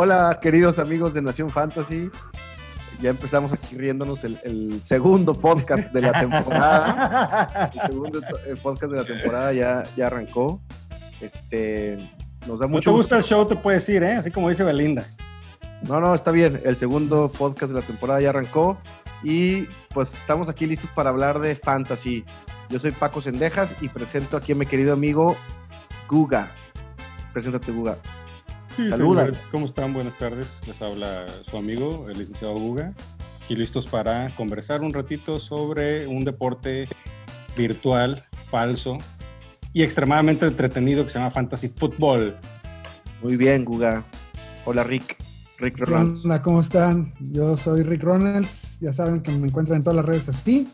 Hola, queridos amigos de Nación Fantasy. Ya empezamos aquí riéndonos el, el segundo podcast de la temporada. el segundo eh, podcast de la temporada ya, ya arrancó. Este, nos da No mucho te gusta el gusto. show, te puedes ir, ¿eh? Así como dice Belinda. No, no, está bien. El segundo podcast de la temporada ya arrancó. Y pues estamos aquí listos para hablar de fantasy. Yo soy Paco Sendejas y presento aquí a mi querido amigo Guga. Preséntate, Guga. Sí, Saluda. ¿Cómo están? Buenas tardes. Les habla su amigo, el licenciado Guga. Aquí listos para conversar un ratito sobre un deporte virtual, falso y extremadamente entretenido que se llama Fantasy Football. Muy bien, Guga. Hola, Rick. Rick ¿Qué Ronalds. onda? ¿Cómo están? Yo soy Rick Ronalds. Ya saben que me encuentran en todas las redes así.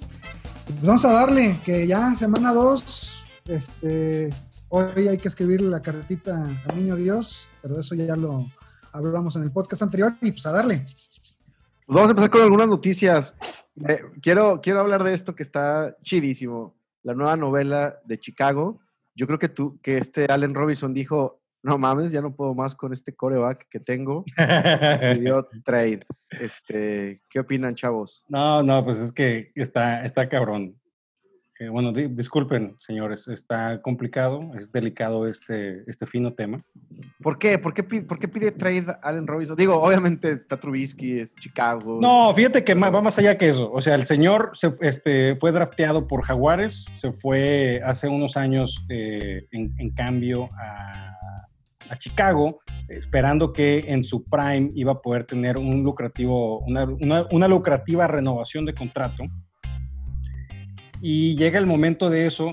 Pues vamos a darle, que ya semana 2. Este, hoy hay que escribirle la cartita al niño Dios, pero de eso ya lo hablamos en el podcast anterior. Y pues a darle. Pues vamos a empezar con algunas noticias. Eh, quiero, quiero hablar de esto que está chidísimo. La nueva novela de Chicago. Yo creo que tú, que este Allen Robinson dijo, no mames, ya no puedo más con este coreback que tengo. Y dio trade. Este, ¿Qué opinan, chavos? No, no, pues es que está, está cabrón. Eh, bueno, di- disculpen, señores, está complicado, es delicado este, este fino tema. ¿Por qué? ¿Por qué, por qué pide trade Allen Robinson? Digo, obviamente está Trubisky, es Chicago. No, fíjate que va más allá que eso. O sea, el señor se, este, fue drafteado por Jaguares, se fue hace unos años eh, en, en cambio a, a Chicago, esperando que en su prime iba a poder tener un lucrativo, una, una- una lucrativa renovación de contrato. Y llega el momento de eso,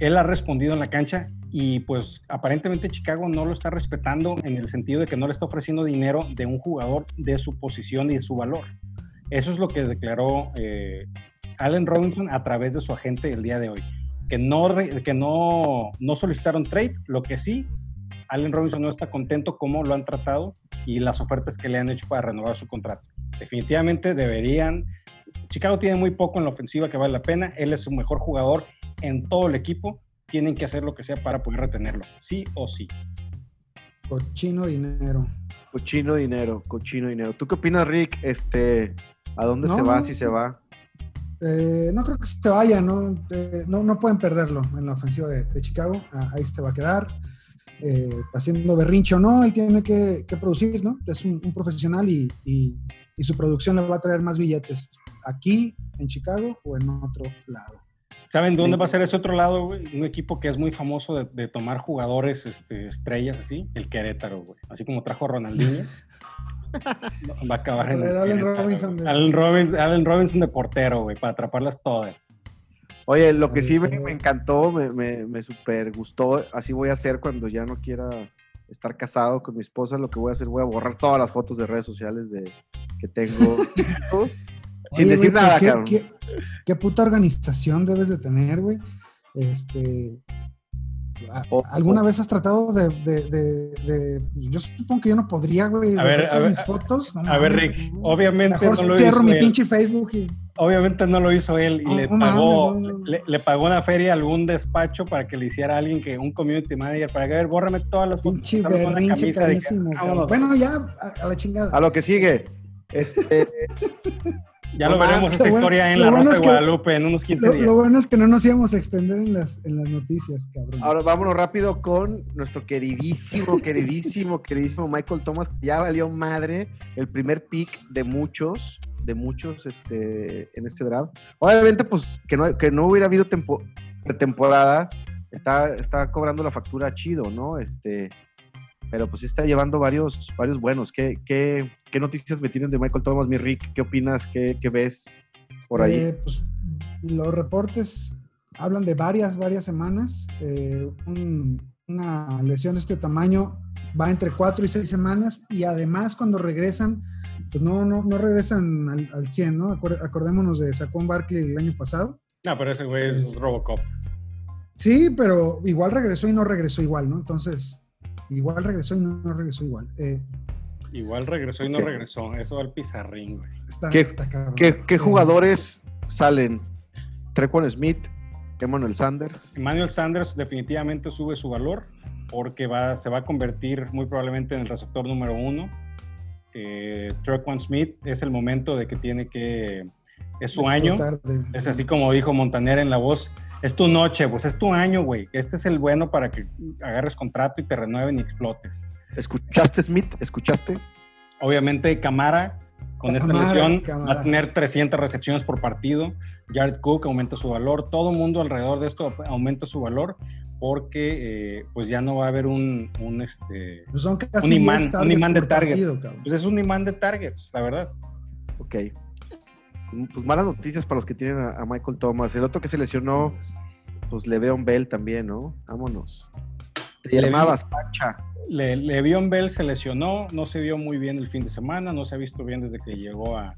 él ha respondido en la cancha y pues aparentemente Chicago no lo está respetando en el sentido de que no le está ofreciendo dinero de un jugador de su posición y de su valor. Eso es lo que declaró eh, Allen Robinson a través de su agente el día de hoy. Que no, que no, no solicitaron trade, lo que sí, Allen Robinson no está contento cómo lo han tratado y las ofertas que le han hecho para renovar su contrato. Definitivamente deberían. Chicago tiene muy poco en la ofensiva que vale la pena. Él es su mejor jugador en todo el equipo. Tienen que hacer lo que sea para poder retenerlo, sí o sí. Cochino dinero. Cochino dinero, cochino dinero. ¿Tú qué opinas, Rick? Este, ¿A dónde No, se va no. si se va? Eh, no creo que se vaya, ¿no? Eh, no, no pueden perderlo en la ofensiva de, de Chicago. Ah, ahí se va a quedar. Eh, haciendo berrincho o no, él tiene que, que producir, ¿no? Es un, un profesional y, y- y su producción le va a traer más billetes aquí, en Chicago o en otro lado. ¿Saben dónde va a ser ese otro lado, güey? Un equipo que es muy famoso de, de tomar jugadores este, estrellas así, el Querétaro, güey. Así como trajo a Ronaldinho. va a acabar en el Allen Robinson de- Allen Robinson, Allen Robinson de portero, güey, para atraparlas todas. Oye, lo que sí me, me encantó, me, me, me super gustó, así voy a hacer cuando ya no quiera estar casado con mi esposa, lo que voy a hacer, voy a borrar todas las fotos de redes sociales de, que tengo. sin Oye, decir güey, nada, ¿qué, cabrón. qué, qué puta organización debes de tener, güey? Este. A- O- ¿Alguna vez has tratado de, de- de- de- Yo supongo que yo no podría, güey. A ver, a ver, mis fotos. no A ver, Rick, no. obviamente Mejor no lo cierro hizo mi él. pinche Facebook y. Obviamente no lo hizo él y le no pagó, mames, no, no. Le, le pagó una feria a algún despacho para que le hiciera a alguien que un community manager para que a ver, bórrame todas las fotos. Pinche berrinche carísimo. Bueno, ya, a, a la chingada. A lo que sigue. Este, ya no lo veremos lo bueno- historia en la bueno Rosa es de que- Guadalupe en unos 15 Lo, días. lo bueno es que no nos íbamos a extender en las, en las noticias, cabrón. ahora vámonos rápido con nuestro queridísimo, queridísimo, queridísimo Michael Thomas, que ya valió madre el primer pick de muchos, de muchos este, en este draft. Obviamente, pues, que no, que no hubiera habido tempo, pretemporada, está, está cobrando la factura chido, ¿no? Este, pero pues sí está llevando varios, varios buenos. ¿Qué, qué, qué noticias me tienen de Michael Thomas, mi Rick? ¿Qué opinas? ¿Qué, qué ves por ahí? Eh, pues, los reportes hablan de varias, varias semanas. Eh, un- una lesión de este tamaño va entre cuatro y seis semanas y además cuando regresan, pues no, no, no regresan al, al 100, ¿no? Acordémonos de Saquon Barkley el año pasado. No, pero ese güey es Robocop. Sí, pero igual regresó y no regresó igual, ¿no? Entonces, igual regresó y no, no regresó igual. Eh, Igual regresó y no regresó. Eso al pizarrín, güey. está, ¿Qué- está cabrón. ¿Qué, qué Eh, jugadores salen? Trequan Smith, Emmanuel Sanders. Emmanuel Sanders definitivamente sube su valor porque va, se va a convertir muy probablemente en el receptor número uno eh, Trequan Smith es el momento de que tiene que, es su año, es así como dijo Montaner en la voz, es tu noche, pues es tu año, güey, este es el bueno para que agarres contrato y te renueven y explotes. ¿Escuchaste Smith? ¿Escuchaste? Obviamente Camara con esta lesión va a tener 300 recepciones por partido. Jared Cook aumenta su valor. Todo mundo alrededor de esto aumenta su valor porque eh, pues ya no va a haber un, un, este, pues un imán, un imán de targets. pues es un imán de targets, la verdad. Ok. Pues malas noticias para los que tienen a, Michael Thomas. El otro que se lesionó, pues Le'Veon Bell también, ¿no? Vámonos. Te llamabas, Pancha. Le, Le'Veon Bell se lesionó, no se vio muy bien el fin de semana, no se ha visto bien desde que llegó a,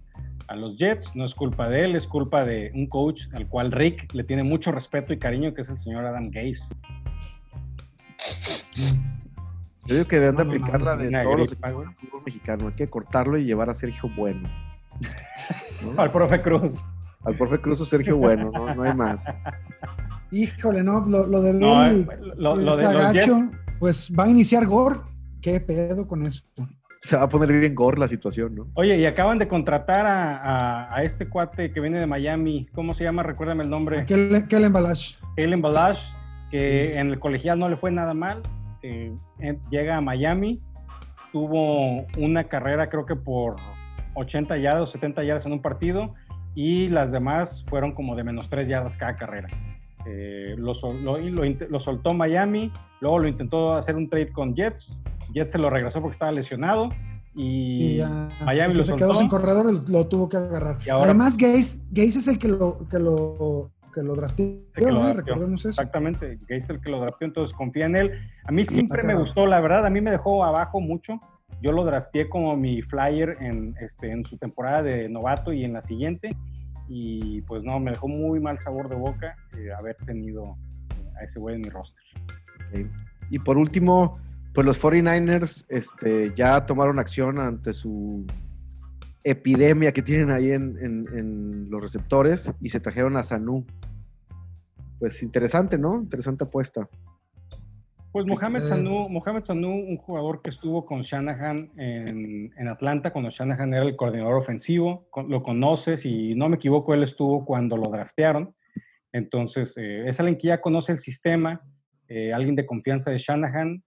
los Jets. No es culpa de él, es culpa de un coach al cual Rick le tiene mucho respeto y cariño, que es el señor Adam Gase. Yo digo que deben de aplicar la de todos los fútbol mexicano. Hay que cortarlo y llevar a Sergio Bueno. Al profe Cruz. Al profe Cruz o Sergio Bueno, no, no hay más. Híjole, no, lo, lo de Bell, lo, de los Jets, pues va a iniciar Gore. ¿Qué pedo con eso? Se va a poner bien Gore la situación, ¿no? Oye, y acaban de contratar a, a, este cuate que viene de Miami. ¿Cómo se llama? Recuérdame el nombre. Kellen Balash. Kellen Balash, que en el colegial no le fue nada mal. Eh, llega a Miami, tuvo una carrera creo que por 80 yardas o 70 yardas en un partido y las demás fueron como de menos 3 yardas cada carrera. Eh, lo, lo, soltó Miami, luego lo intentó hacer un trade con Jets, Jets se lo regresó porque estaba lesionado y, Miami lo se quedó sin corredor, lo tuvo que agarrar. Además, Gaze, es el que lo, que lo, que lo drafteó, recordemos eso. Exactamente, Gaze es el que lo drafteó, entonces confía en él. A mí siempre me gustó, la verdad, a mí me dejó abajo mucho. Yo lo drafteé como mi flyer en, este, en su temporada de novato y en la siguiente y pues no, me dejó muy mal sabor de boca eh, haber tenido a ese güey en mi roster. Y por último, pues los 49ers este, ya tomaron acción ante su epidemia que tienen ahí en, los receptores y se trajeron a Sanu. Pues interesante, ¿no? Interesante apuesta. Pues Mohamed Sanu, Mohamed Sanu, un jugador que estuvo con Shanahan en, en, Atlanta cuando Shanahan era el coordinador ofensivo, lo conoces y no me equivoco, él estuvo cuando lo draftearon. Entonces, eh, es alguien que ya conoce el sistema, eh, alguien de confianza de Shanahan.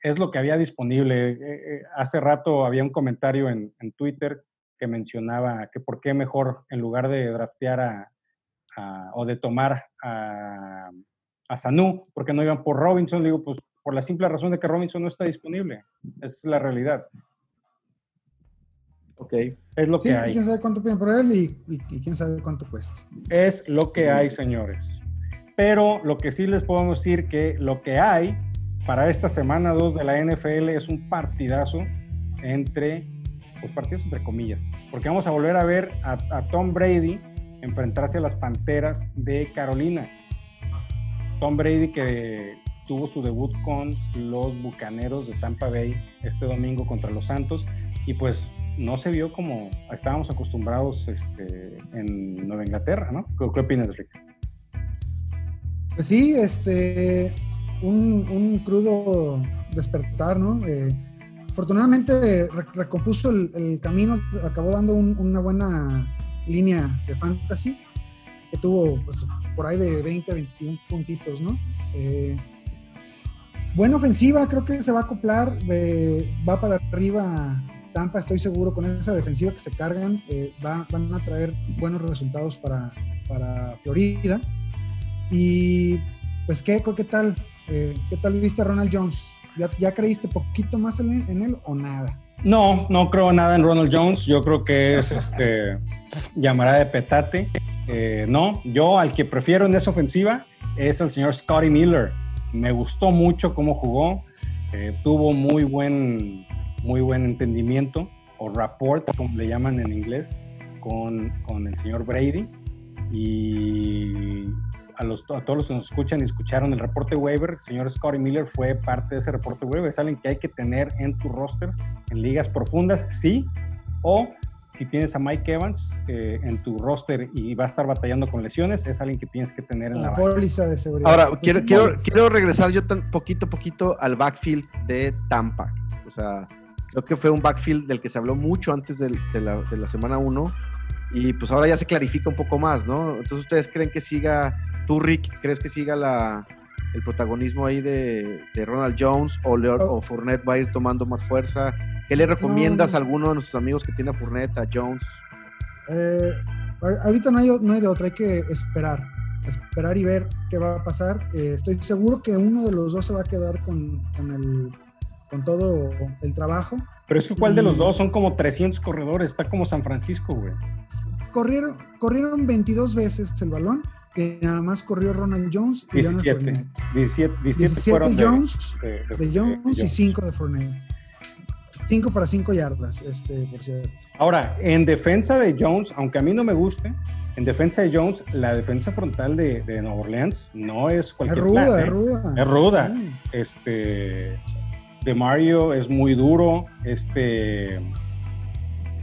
Es lo que había disponible. Eh, hace rato había un comentario en, en, Twitter que mencionaba que por qué mejor, en lugar de draftear a, o de tomar a a Sanu, porque no iban por Robinson. digo, pues por la simple razón de que Robinson no está disponible. Esa es la realidad. Ok. Es lo que hay. Quién sabe cuánto piden por él y, quién sabe cuánto cuesta. Es lo que hay, señores. Pero lo que sí les podemos decir que lo que hay para esta semana 2 de la NFL es un partidazo entre, pues partidos entre comillas, porque vamos a volver a ver a Tom Brady enfrentarse a las Panteras de Carolina. Tom Brady que tuvo su debut con los Bucaneros de Tampa Bay este domingo contra los Santos y pues no se vio como estábamos acostumbrados este, en Nueva Inglaterra, ¿no? ¿Qué, opinas, Rick? Pues sí, este, un, crudo despertar, ¿no? Eh, afortunadamente recompuso el, camino, acabó dando una buena línea de fantasy que tuvo pues, por ahí de 20, 21 puntitos, ¿no? Eh, buena ofensiva, creo que se va a acoplar, eh, va para arriba Tampa, estoy seguro, con esa defensiva que se cargan, eh, van a traer buenos resultados para, para Florida. Y pues, ¿qué, qué tal? ¿Qué tal viste a Ronald Jones? ¿Ya, creíste poquito más en, en, él o nada? No, no creo nada en Ronald Jones. Yo creo que es este llamará de petate. Eh, no, yo al que prefiero en esa ofensiva es el señor Scotty Miller. Me gustó mucho cómo jugó, eh, tuvo muy buen, muy buen entendimiento o rapport, como le llaman en inglés, con, con el señor Brady. Y a, los, a, todos los que nos escuchan y escucharon el reporte waiver, el señor Scotty Miller fue parte de ese reporte waiver. Es alguien que hay que tener en tu roster en ligas profundas, sí, o si tienes a Mike Evans eh, en tu roster y va a estar batallando con lesiones, es alguien que tienes que tener en la, póliza de seguridad. Ahora, quiero, quiero, quiero regresar yo tan poquito a poquito al backfield de Tampa. O sea, Creo que fue un backfield del que se habló mucho antes de, la, de la semana 1 y pues ahora ya se clarifica un poco más, ¿no? Entonces, ¿ustedes creen que siga, tú Rick, crees que siga la, el protagonismo ahí de, Ronald Jones o, oh. o Fournette va a ir tomando más fuerza? ¿Qué le recomiendas a alguno de nuestros amigos que tiene a Fournette, a Jones? Eh, ahorita no hay, no hay de otra, hay que esperar, esperar y ver qué va a pasar. Eh, estoy seguro que uno de los dos se va a quedar con, con, el, con todo el trabajo. Pero es que ¿cuál de los dos? Son como 300 corredores, está como San Francisco, güey. Corrieron, corrieron 22 veces el balón y nada más corrió Ronald Jones y 17, 17, 17, Jones, de, Jones y 5 de Fournette. 5 para 5 yardas, este, por cierto. Ahora, en defensa de Jones, aunque a mí no me guste, en defensa de Jones, la defensa frontal de, de Nueva Orleans no es cualquier Es ruda, es ¿eh? ruda. Es ruda. Este, de Mario es muy duro. Este,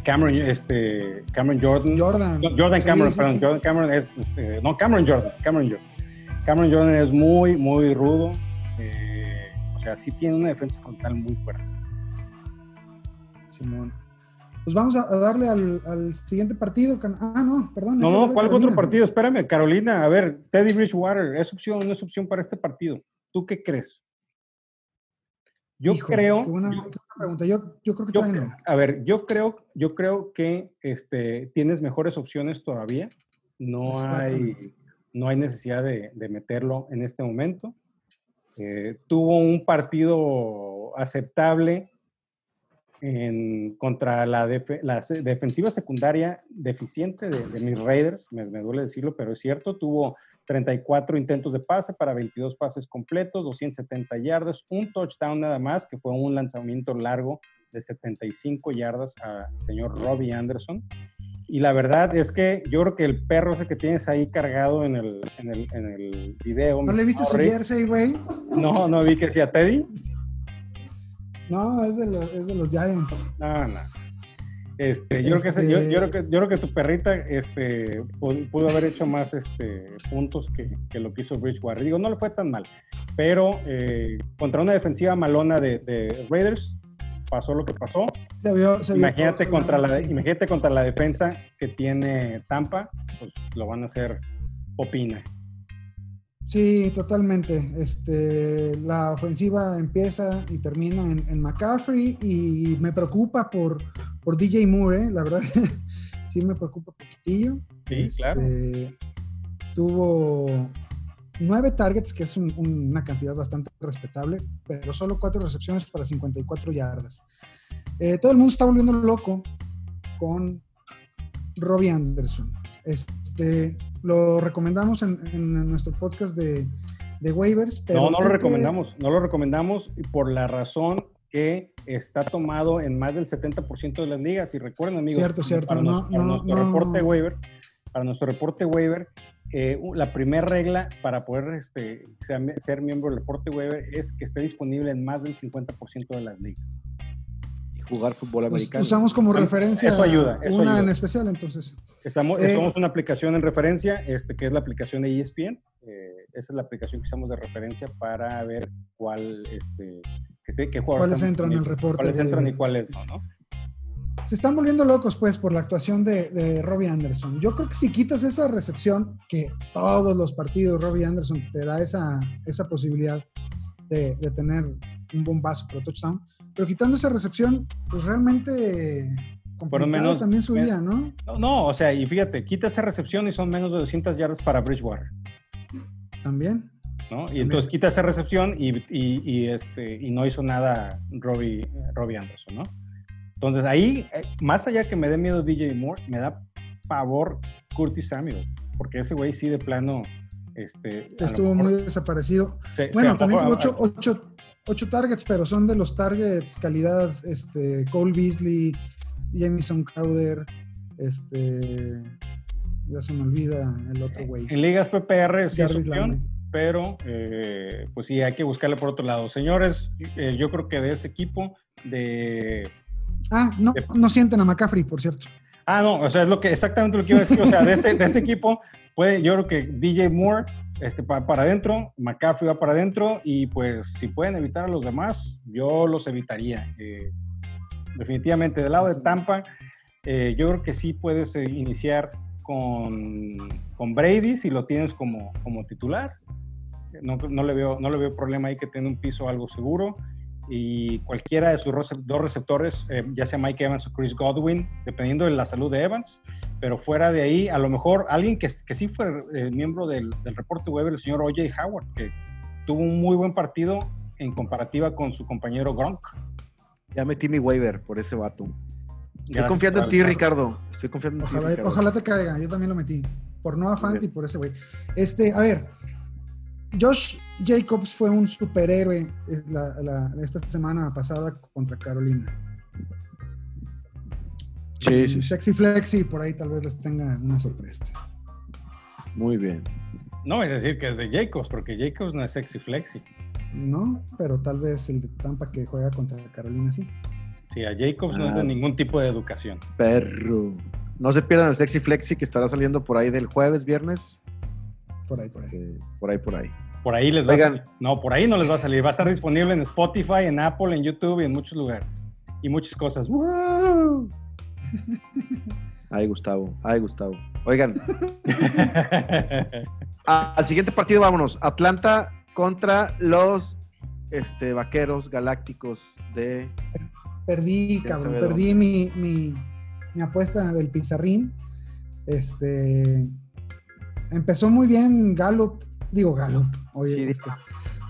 Cameron, este, Cameron Jordan. Jordan. Jordan Cameron, perdón. Jordan Cameron es, este, no, Cameron Jordan. Cameron Jordan. Cameron Jordan es muy, muy rudo. Eh, o sea, sí tiene una defensa frontal muy fuerte. Simón. Pues vamos a, darle al, siguiente partido. Ah, no, perdón. No, no, ¿cuál otro partido? Espérame, Carolina. A ver, Teddy Bridgewater, ¿es opción o no es opción para este partido? ¿Tú qué crees? Yo creo. Yo, creo que A ver, yo creo, yo creo que este, tienes mejores opciones todavía. No hay, no hay necesidad de, meterlo en este momento. Eh, tuvo un partido aceptable en, contra la, la, defensiva secundaria deficiente de, mis Raiders, me, duele decirlo, pero es cierto, tuvo 34 intentos de pase para 22 pases completos, 270 yardas, un touchdown nada más, que fue un lanzamiento largo de 75 yardas al señor Robbie Anderson. Y la verdad es que yo creo que el perro ese que tienes ahí cargado en el, en el, en el video. ¿No le viste su jersey, güey? No, no vi que decía Teddy. No, es de, los, es de los Giants. No, no. Este, yo, creo que, yo, yo, creo que, yo creo que tu perrita este, pudo, haber hecho más este, puntos que, que, lo que hizo Bridgewater. Digo, no le fue tan mal, pero eh, contra una defensiva malona de, de, Raiders pasó lo que pasó. Se vio, se imagínate, contra la, imagínate contra la defensa que tiene Tampa, pues lo van a hacer popina. Sí, totalmente. Este, la ofensiva empieza y termina en, McCaffrey y me preocupa por, por DJ Moore, ¿eh? la verdad, sí me preocupa un poquitillo. Sí, claro. Este, tuvo nueve targets, que es una cantidad bastante respetable, pero solo cuatro recepciones para 54 yardas. Eh, todo el mundo está volviendo loco con Robbie Anderson. Este, lo recomendamos en, nuestro podcast de, waivers. Pero no, no lo recomendamos, no lo recomendamos por la razón que está tomado en más del 70% de las ligas. Y recuerden, amigos, cierto, cierto. para, nuestro reporte waiver, para nuestro reporte waiver, eh, la primera regla para poder este, ser, miembro del reporte waiver es que esté disponible en más del 50% de las ligas jugar fútbol pues, americano. usamos como referencia eso ayuda, una en especial, entonces. Estamos, eh, somos una aplicación en referencia, este, que es la aplicación de ESPN. Eh, esa es la aplicación que usamos de referencia para ver cuál, este, que esté, qué jugadores cuáles entran en el reporte. Cuáles entran y cuáles no, ¿no? Se están volviendo locos, pues, por la actuación de, de, Robbie Anderson. Yo creo que si quitas esa recepción, que todos los partidos Robbie Anderson te da esa, esa posibilidad de, de tener un bombazo pro touchdown, pero quitando esa recepción, pues realmente complicado menos, también su día, ¿no? ¿no? o sea, y fíjate, quita esa recepción y son menos de 200 yardas para Bridgewater. También. ¿no? Y entonces quita esa recepción y, y, este, y no hizo nada Robbie, Robbie Anderson, ¿no? Entonces ahí, eh, más allá que me dé miedo DJ Moore, me da pavor Curtis Samuel, porque ese güey sí de plano... Este, Estuvo muy desaparecido. bueno, también tuvo ocho, ocho, ocho targets, pero son de los targets calidad este, Cole Beasley, Jamison Crowder, este, ya se me olvida el otro güey. En ligas PPR sí es opción, pero eh, pues sí, hay que buscarle por otro lado. Señores, eh, yo creo que de ese equipo de... Ah, no, no sienten a McCaffrey, por cierto. Ah, no, o sea, es lo que exactamente lo que iba a decir. O sea, de ese, de ese equipo, puede, yo creo que DJ Moore este, para adentro, McCaffrey va para adentro y pues si pueden evitar a los demás, yo los evitaría. Eh, definitivamente. Del lado de Tampa, eh, yo creo que sí puedes eh, iniciar con, con, Brady si lo tienes como, como titular. No, no, le veo, no le veo problema ahí que tenga un piso algo seguro. Y cualquiera de sus dos receptores, eh, ya sea Mike Evans o Chris Godwin, dependiendo de la salud de Evans, pero fuera de ahí, a lo mejor alguien que, que sí fue miembro del, del reporte web, el señor O.J. Howard, que tuvo un muy buen partido en comparativa con su compañero Gronk. Ya metí mi waiver por ese vato. Estoy confiando en ti, Ricardo. Estoy confiando en ojalá, ti. Ojalá te caiga. Yo también lo metí. Por Noah Fant y por ese güey. Este, a ver. Josh Jacobs fue un superhéroe esta semana pasada contra Carolina. Sí, sí. Sexy Flexi, por ahí tal vez les tenga una sorpresa. Muy bien. No es decir que es de Jacobs, porque Jacobs no es Sexy Flexi. No, pero tal vez el de Tampa que juega contra Carolina sí. Sí, a Jacobs no es de ah. ningún tipo de educación. Perro. No se pierdan el Sexy Flexi que estará saliendo por ahí del jueves, viernes. Por ahí, por ahí. Este, por ahí, por ahí. Por ahí les va a salir. No, por ahí no les va a salir. Va a estar disponible en Spotify, en Apple, en YouTube y en muchos lugares. Y muchas cosas. Ay, Gustavo. Ay, Gustavo. Oigan. al siguiente partido vámonos. Atlanta contra los este, vaqueros galácticos de Perdí, cabrón, perdí mi, mi, apuesta del pizarrín. Este empezó muy bien Gallup, digo Gallup, oye, este,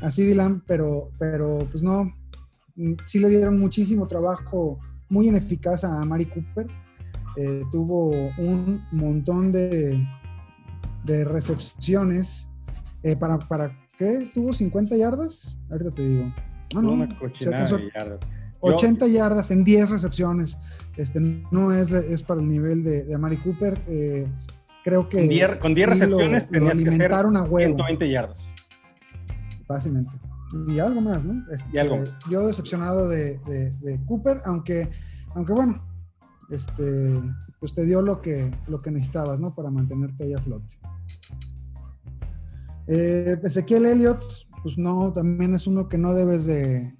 así Dylan, pero, pero pues no, sí le dieron muchísimo trabajo, muy ineficaz a Mari Cooper. Eh, tuvo un montón de, de recepciones. Eh, para, ¿Para qué? ¿Tuvo 50 yardas? Ahorita te digo. Ah, no, Una cochinada de yardas. 80 yardas en 10 recepciones. Este, no es, es para el nivel de, de Amari Cooper. Eh, creo que. con 10 recepciones tenías que hacer una 120 yardas. Fácilmente. Y algo más, ¿no? y algo este, Yo decepcionado de, de, Cooper, aunque, aunque bueno, este, pues te dio lo que, lo que necesitabas, ¿no? Para mantenerte ahí a flote. Eh, Ezequiel Elliott, pues no, también es uno que no debes de,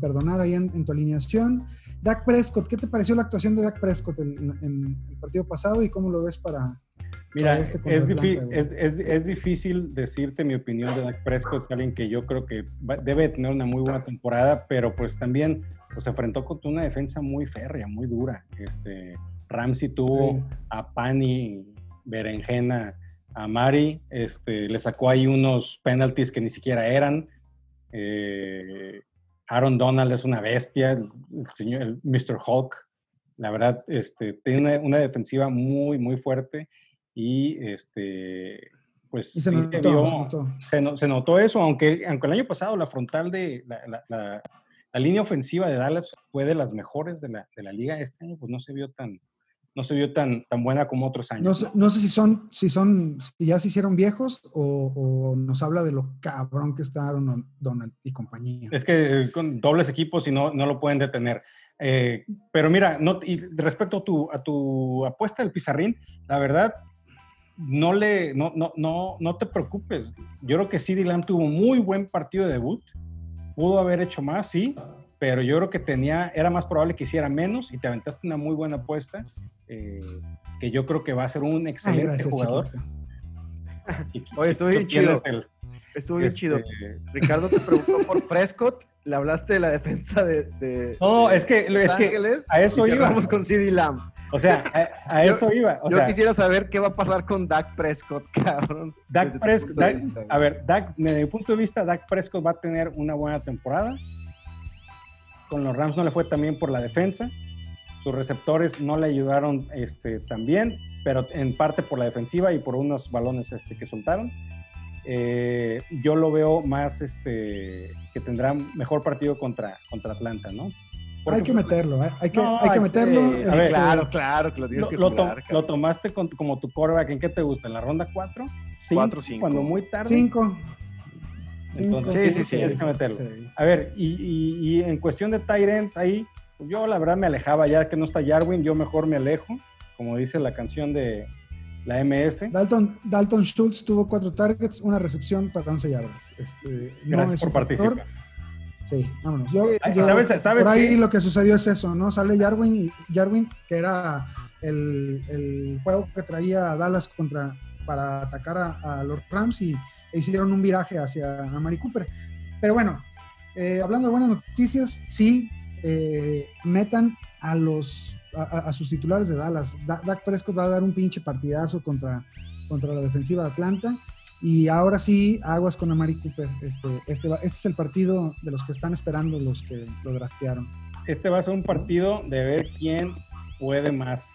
perdonar ahí en, tu alineación. Dak Prescott, ¿qué te pareció la actuación de Dak Prescott en, el partido pasado y cómo lo ves para... Mira, este es, es, difícil decirte mi opinión de Dak Prescott, alguien que yo creo que debe tener una muy buena temporada, pero pues también pues, se enfrentó con una defensa muy férrea, muy dura. Este, Ramsey tuvo a Pani, Berenjena, a Mari, este, le sacó ahí unos penalties que ni siquiera eran. Eh, Aaron Donald es una bestia, el, señor, el Mr. Hulk, la verdad, este, tiene una, defensiva muy, muy fuerte y este, pues se, notó, se, notó. eso, aunque, aunque el año pasado la frontal de la, la, línea ofensiva de Dallas fue de las mejores de la, de la liga, este año pues no se vio tan, no se vio tan, tan buena como otros años. No sé, si son, si son, si ya se hicieron viejos o, nos habla de lo cabrón que está Donald y compañía. Es que con dobles equipos y no, no lo pueden detener. Eh, pero mira, no, y respecto a tu, a tu apuesta del pizarrín, la verdad, no, le, no, no, no, no te preocupes. Yo creo que CD Lamb tuvo muy buen partido de debut. Pudo haber hecho más, sí, pero yo creo que tenía, era más probable que hiciera menos y te aventaste una muy buena apuesta, eh, que yo creo que va a ser un excelente jugador. Oye, estuvo bien chido. estuvo bien chido. Ricardo te preguntó por Prescott, le hablaste de la defensa de. no, es que, es que a eso iba. Vamos con CD Lamb. O sea, a, eso iba. yo quisiera saber qué va a pasar con Dak Prescott, cabrón. Dak Prescott, a ver, Dak, desde mi punto de vista, Dak Prescott va a tener una buena temporada con los Rams no le fue también por la defensa. Sus receptores no le ayudaron este, también, pero en parte por la defensiva y por unos balones este, que soltaron. Eh, yo lo veo más este, que tendrá mejor partido contra, contra Atlanta, ¿no? Hay que meterlo, ¿eh? hay que, hay que meterlo. Este, claro, claro, que lo tienes que lo, tomaste como tu coreback, ¿en qué te gusta? ¿En la ronda 4? 4 5. Cuando muy tarde. 5. Entonces, sí, sí, sí, que meterlo. A ver, y, en cuestión de Tyrants, ahí yo la verdad me alejaba, ya que no está Jarwin, yo mejor me alejo, como dice la canción de la MS. Dalton, Dalton Schultz tuvo cuatro targets, una recepción para 11 yardas. Este, Gracias por participar. Sí, vámonos. Yo, ¿sabes- sabes por ahí qué? lo que sucedió es eso, ¿no? Sale Jarwin, y Jarwin que era el, el juego que traía Dallas contra para atacar a, a los Rams y e hicieron un viraje hacia a Mari Cooper. Pero bueno, eh, hablando de buenas noticias, sí, eh, metan a los a, a- a sus titulares de Dallas. Da- Dak Prescott va a dar un pinche partidazo contra, contra la defensiva de Atlanta. Y ahora sí, aguas con Amari Cooper. Este, este, este es el partido de los que están esperando los que lo draftearon. Este va a ser un partido de ver quién puede más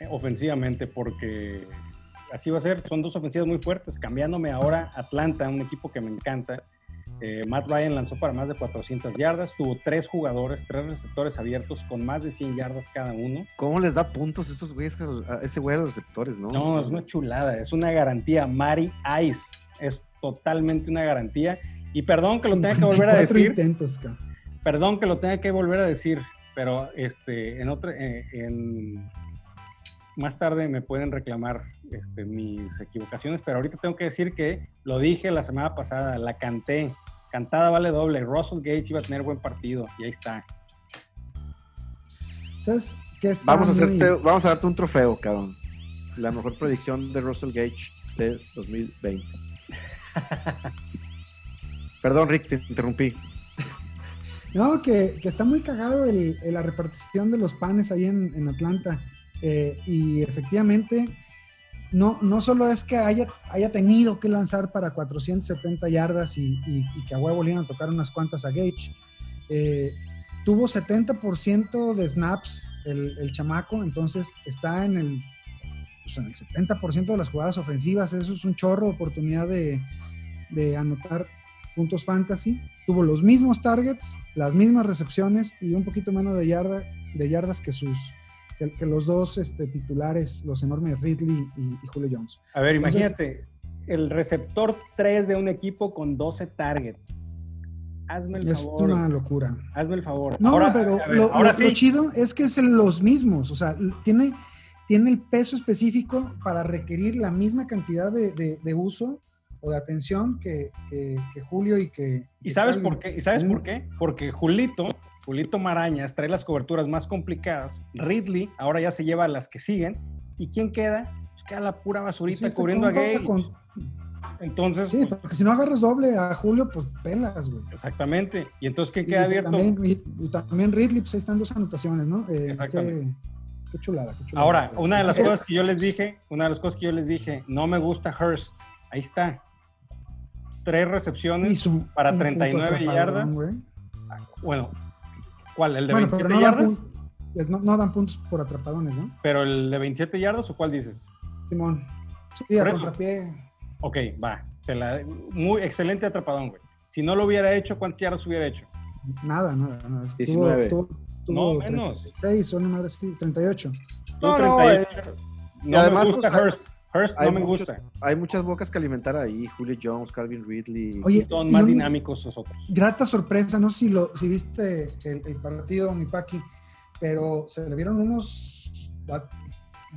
eh, ofensivamente, porque así va a ser. Son dos ofensivas muy fuertes. Cambiándome ahora Atlanta, un equipo que me encanta. Eh, Matt Ryan lanzó para más de 400 yardas, tuvo tres jugadores, tres receptores abiertos con más de 100 yardas cada uno. ¿Cómo les da puntos esos güeyes a ese güey a los receptores, no? No, es una chulada, es una garantía. Mari Ice es totalmente una garantía. Y perdón que lo tenga que volver a 54 decir, intentos, perdón que lo tenga que volver a decir, pero este, en otra, eh, en, más tarde me pueden reclamar este, mis equivocaciones, pero ahorita tengo que decir que lo dije la semana pasada, la canté, cantada vale doble, Russell Gage iba a tener buen partido y ahí está. ¿Sabes qué está Vamos a, muy- hacerte, vamos a darte un trofeo, cabrón. La mejor predicción de Russell Gage de 2020. Perdón, Rick, te interrumpí. No, que, que está muy cagado el- el- la repartición de los panes ahí en, en Atlanta. Eh, y efectivamente, no, no solo es que haya, haya tenido que lanzar para 470 yardas y, y- y que a huevo le a tocar unas cuantas a Gage. eh, tuvo 70% de snaps el, chamaco, entonces está en el, pues, en el 70% de las jugadas ofensivas. Eso es un chorro de oportunidad de, anotar puntos fantasy. Tuvo los mismos targets, las mismas recepciones y un poquito menos de, de yardas que sus que, que los dos este, titulares, los enormes Ridley y, y Julio Jones. A ver, Entonces- imagínate, el receptor 3 de un equipo con 12 targets. Hazme el Es favor. una locura. Hazme el favor. No, Ahora, pero ver, lo, ahora lo- sí. lo chido es que es los mismos, o sea, tiene, tiene el peso específico para requerir la misma cantidad de, de- de uso o de atención que, que- que Julio y que... ¿Y sabes por qué? ¿Y sabes Mm. por qué? Porque Julito, Julito Marañas trae las coberturas más complicadas. Ridley ahora ya se lleva las que siguen. ¿Y quién queda? Pues queda la pura basurita Sí, cubriendo a Gay. con- Entonces, sí, pues, porque si no agarras doble a Julio, pues pelas, güey. exactamente. Y entonces, ¿quién Y queda abierto? También, y- y también Ridley, pues ahí están dos anotaciones, ¿no? Eh, Exactamente. Qué, qué chulada, qué chulada. Ahora, una de las cosas que yo les dije, una de las cosas que yo les dije, no me gusta Hurst. Ahí está. Tres recepciones. hizo para un 39 punto atrapadón, yardas. güey. Bueno, ¿cuál? ¿El de Bueno, 27 pero no dan, yardas? pun- no, no dan puntos por atrapadones, ¿no? ¿Pero el de 27 yardas o cuál dices? Simón. Sí, a contrapié. Ok, va. Te la- muy excelente atrapadón, güey. Si no lo hubiera hecho, ¿cuántas yardas hubiera hecho? Nada, nada, nada. Tuvo- 19. Tuvo, tuvo, No, menos. 36, o una madre así, 38. Tú No, no, 38. eh, No además, me gusta pues, hay- Hurst. Hay no me muchos- gusta. Hay muchas bocas que alimentar ahí. Julio Jones, Calvin Ridley. Oye, Son más un- dinámicos los otros. grata sorpresa, no sé si, lo, si viste el, el partido, mi Paqui, pero se le vieron unos a-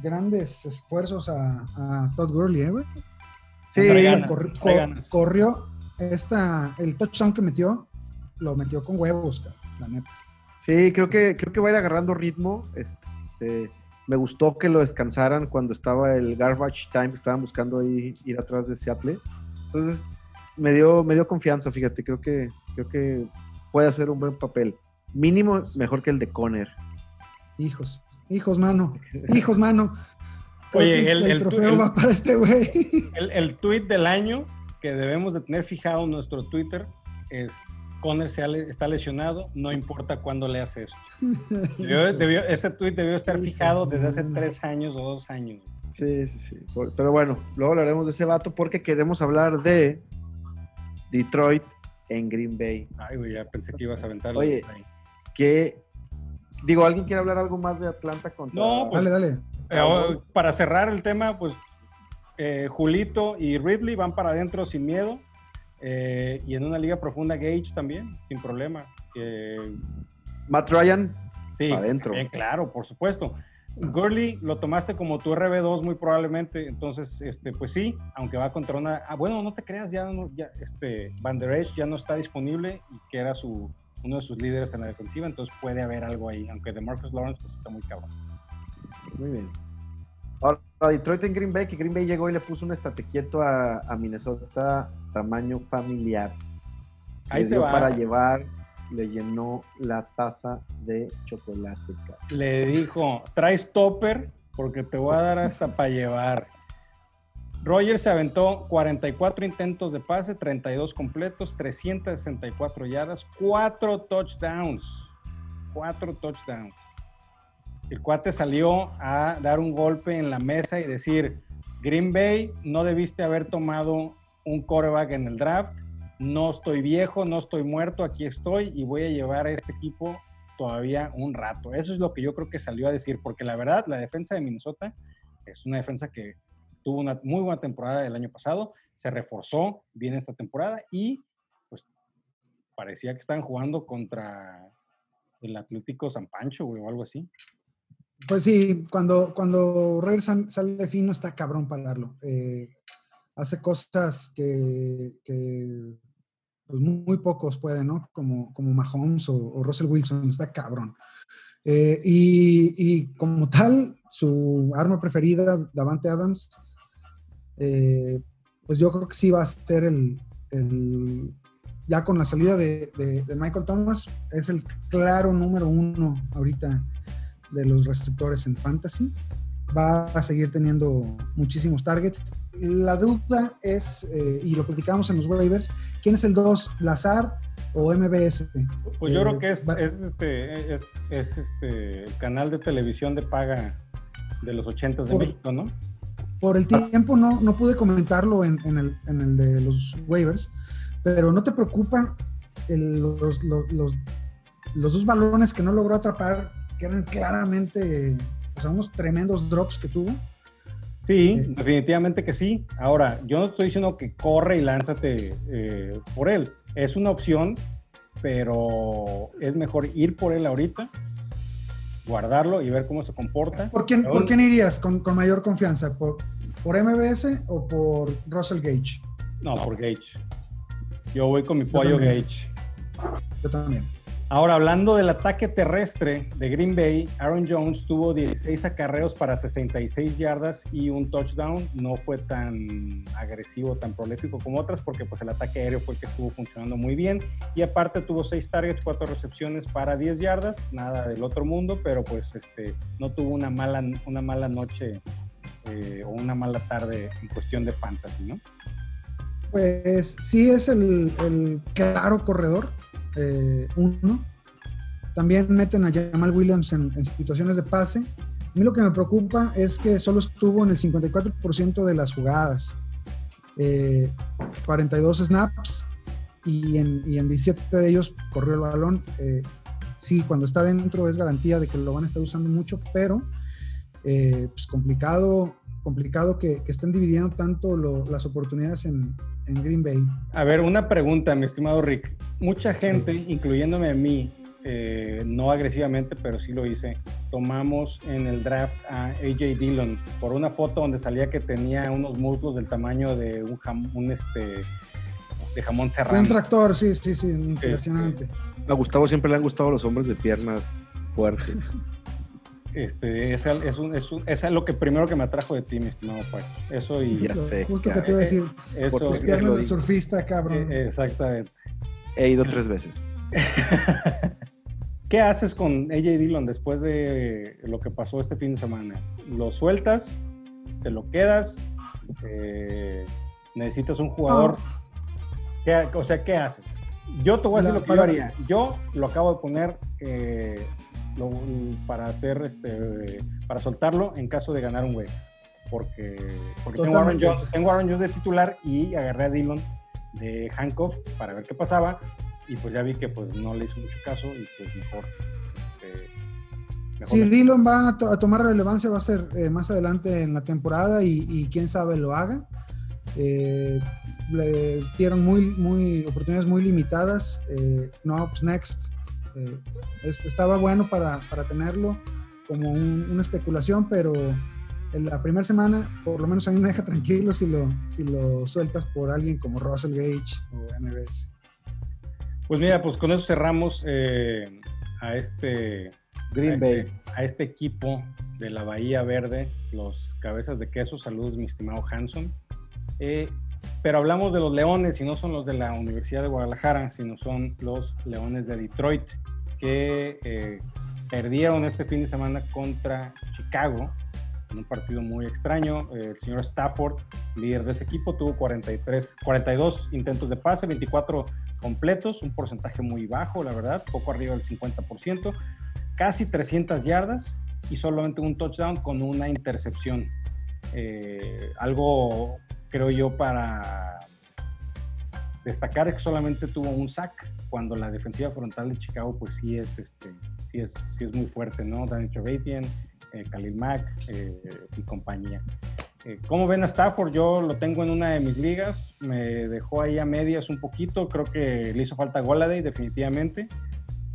grandes esfuerzos a, a Todd Gurley, ¿eh, güey? Sí, ganas, corri- trae co- ganas. corrió esta, el touchdown que metió, lo metió con huevos, cabrón, la neta. Sí, creo que, creo que va a ir agarrando ritmo. Este, me gustó que lo descansaran cuando estaba el garbage time, que estaban buscando ahí ir atrás de Seattle. Entonces, me dio, me dio confianza, fíjate. Creo que, creo que puede hacer un buen papel. Mínimo mejor que el de Conner. Hijos, hijos, mano, hijos, mano. Oye, el- el- trofeo el- va para este güey. El, el tweet del año que debemos de tener fijado en nuestro Twitter es Conner se ha está lesionado, no importa cuándo le hace esto. Debió- debió- ese tweet debió estar fijado desde hace tres años o dos años. Sí, sí, sí. Pero bueno, luego hablaremos de ese vato porque queremos hablar de Detroit en Green Bay. Ay, güey, ya pensé que ibas a aventarlo. Oye, Que, digo, ¿alguien quiere hablar algo más de Atlanta contra No, pues, dale, dale. Eh, para cerrar el tema, pues eh, Julito y Ridley van para adentro sin miedo. Eh, y en una liga profunda Gage también, sin problema. Eh, Matt Ryan? sí, adentro. también, claro, por supuesto. Gurley lo tomaste como tu RB2 muy probablemente, entonces, este, pues sí, aunque va contra una... Ah, bueno, no te creas, ya, ya este, Van Der Esch ya no está disponible y que era su, uno de sus líderes en la defensiva, entonces puede haber algo ahí, aunque de Marcus Lawrence pues está muy cabrón. Muy bien. Ahora, Detroit en Green Bay, que Green Bay llegó y le puso un estate quieto a, a Minnesota tamaño familiar. Ahí Le te dio va. para llevar, le llenó la taza de chocolate. Le dijo, traes topper porque te voy a dar hasta para llevar. Rogers se aventó 44 intentos de pase, 32 completos, 364 yardas, 4 touchdowns. 4 touchdowns. El cuate salió a dar un golpe en la mesa y decir, Green Bay, no debiste haber tomado un quarterback en el draft. No estoy viejo, no estoy muerto, aquí estoy y voy a llevar a este equipo todavía un rato. Eso es lo que yo creo que salió a decir, porque la verdad, la defensa de Minnesota es una defensa que tuvo una muy buena temporada el año pasado, se reforzó bien esta temporada y pues parecía que estaban jugando contra el Atlético San Pancho, o algo así. Pues sí, cuando, cuando Rogers sal- sale fino está cabrón pararlo. Eh, hace cosas que, pues muy, pocos pueden, ¿no? Como, como Mahomes o, o Russell Wilson, está cabrón. Eh, y, y como tal, su arma preferida, Davante Adams, eh, pues yo creo que sí va a ser el, el- ya con la salida de, de- de Michael Thomas, es el claro número uno ahorita de los receptores en fantasy. Va a seguir teniendo muchísimos targets. La duda es, eh, y lo platicamos en los waivers, ¿quién es el 2? ¿Lazar o MBS? Pues yo Eh, creo que es, va- es, este, es, es, este, el canal de televisión de paga de los 80 de Por- México, ¿no? Por el tiempo no, no pude comentarlo en, en el, en el de los waivers, pero no te preocupa el- los, los- los- los dos balones que no logró atrapar, que eran claramente o sea, unos tremendos drops que tuvo. Sí, Sí. definitivamente que sí. Ahora, yo no estoy diciendo que corre y lánzate eh, por él. Es una opción, pero es mejor ir por él ahorita, guardarlo y ver cómo se comporta. ¿Por quién, ¿por quién irías con, con mayor confianza? ¿Por, ¿Por MBS o por Russell Gage? No, por Gage. Yo voy con mi pollo. Gage. Yo también. Ahora, hablando del ataque terrestre de Green Bay, Aaron Jones tuvo 16 acarreos para 66 yardas y un touchdown. No fue tan agresivo, tan prolífico como otras, porque pues el ataque aéreo fue el que estuvo funcionando muy bien. Y aparte tuvo 6 targets, 4 recepciones para 10 yardas. Nada del otro mundo, pero pues este, no tuvo una mala, una mala noche eh, o una mala tarde en cuestión de fantasy, ¿no? Pues sí es el, el claro corredor, eh, uno. También meten a Jamal Williams en, situaciones de pase. A mí lo que me preocupa es que solo estuvo en el 54% de las jugadas. Eh, 42 snaps y en, y en 17 de ellos corrió el balón. Eh, sí, cuando está dentro es garantía de que lo van a estar usando mucho, pero eh, pues complicado, complicado que, que estén dividiendo tanto las oportunidades en, en Green Bay. A ver, una pregunta, mi estimado Rick. Mucha gente, incluyéndome a mí, eh, no agresivamente, pero sí lo hice, tomamos en el draft a AJ Dillon por una foto donde salía que tenía unos muslos del tamaño de un, jam- un, este, de jamón Un serrano. tractor, sí, sí, sí, impresionante. A Gustavo siempre le han gustado los hombres de piernas fuertes. Este, es, es, un- es, un- es lo que primero que me atrajo de ti, mi estimado Pax. Eso y Ya Justo- sé, Justo que te iba a decir, eso. tus piernas lo de surfista, cabrón. eh, exactamente. He ido tres veces. ¿Qué haces con AJ Dillon después de lo que pasó este fin de semana? ¿Lo sueltas? ¿Te lo quedas? Eh, ¿Necesitas un jugador? ¿Qué- o sea, ¿qué haces? Yo te voy a decir La- lo que yo haría. Yo lo acabo de poner eh, lo- para hacer este para soltarlo en caso de ganar un güey. Porque, porque tengo, Aaron. Jones, tengo a Aaron Jones de titular y agarré a Dillon de handcuff para ver qué pasaba y pues ya vi que pues no le hizo mucho caso y pues mejor este, mejor Si me- Dillon va a, to- a tomar relevancia, va a ser eh, más adelante en la temporada y, y quién sabe lo haga. Eh, le dieron muy, muy, oportunidades muy limitadas. Eh, no, pues next. Eh, es- estaba bueno para, para tenerlo. como una especulación, pero en la primera semana, por lo menos a mí me deja tranquilo si lo, si lo sueltas por alguien como Russell Gage o MBS. Pues mira, pues con eso cerramos eh, a este Green Bay. a este equipo de la Bahía Verde, los cabezas de queso. Saludos, mi estimado Hanson. Eh, pero hablamos de los Leones y no son los de la Universidad de Guadalajara, sino son los Leones de Detroit, que eh, perdieron este fin de semana contra Chicago en un partido muy extraño. Eh, el señor Stafford, líder de ese equipo, tuvo 43, 42 intentos de pase, 24 completos, un porcentaje muy bajo, la verdad, poco arriba del 50%, casi 300 yardas y solamente un touchdown con una intercepción. Eh, algo, creo yo, para destacar es que solamente tuvo un sack cuando la defensiva frontal de Chicago pues sí es, este, sí es, sí es muy fuerte, ¿no? Danny Trevathan, eh, Khalil Mack eh, y compañía. Eh, ¿Cómo ven a Stafford? Yo lo tengo en una de mis ligas, me dejó ahí a medias un poquito, creo que le hizo falta Goladay definitivamente.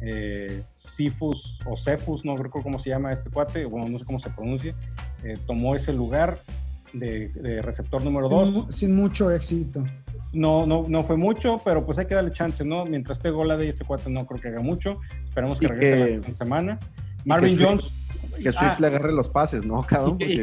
Eh, Sifus o Cephus, no recuerdo cómo se llama este cuate, bueno, no sé cómo se pronuncia, eh, tomó ese lugar de, receptor número 2. Sin, mucho éxito. No, no, no fue mucho, pero pues hay que darle chance, ¿no? Mientras esté Goladay, este cuate no creo que haga mucho. Esperemos que regrese la semana. Marvin Jones que Swift le agarre los pases, ¿no? y,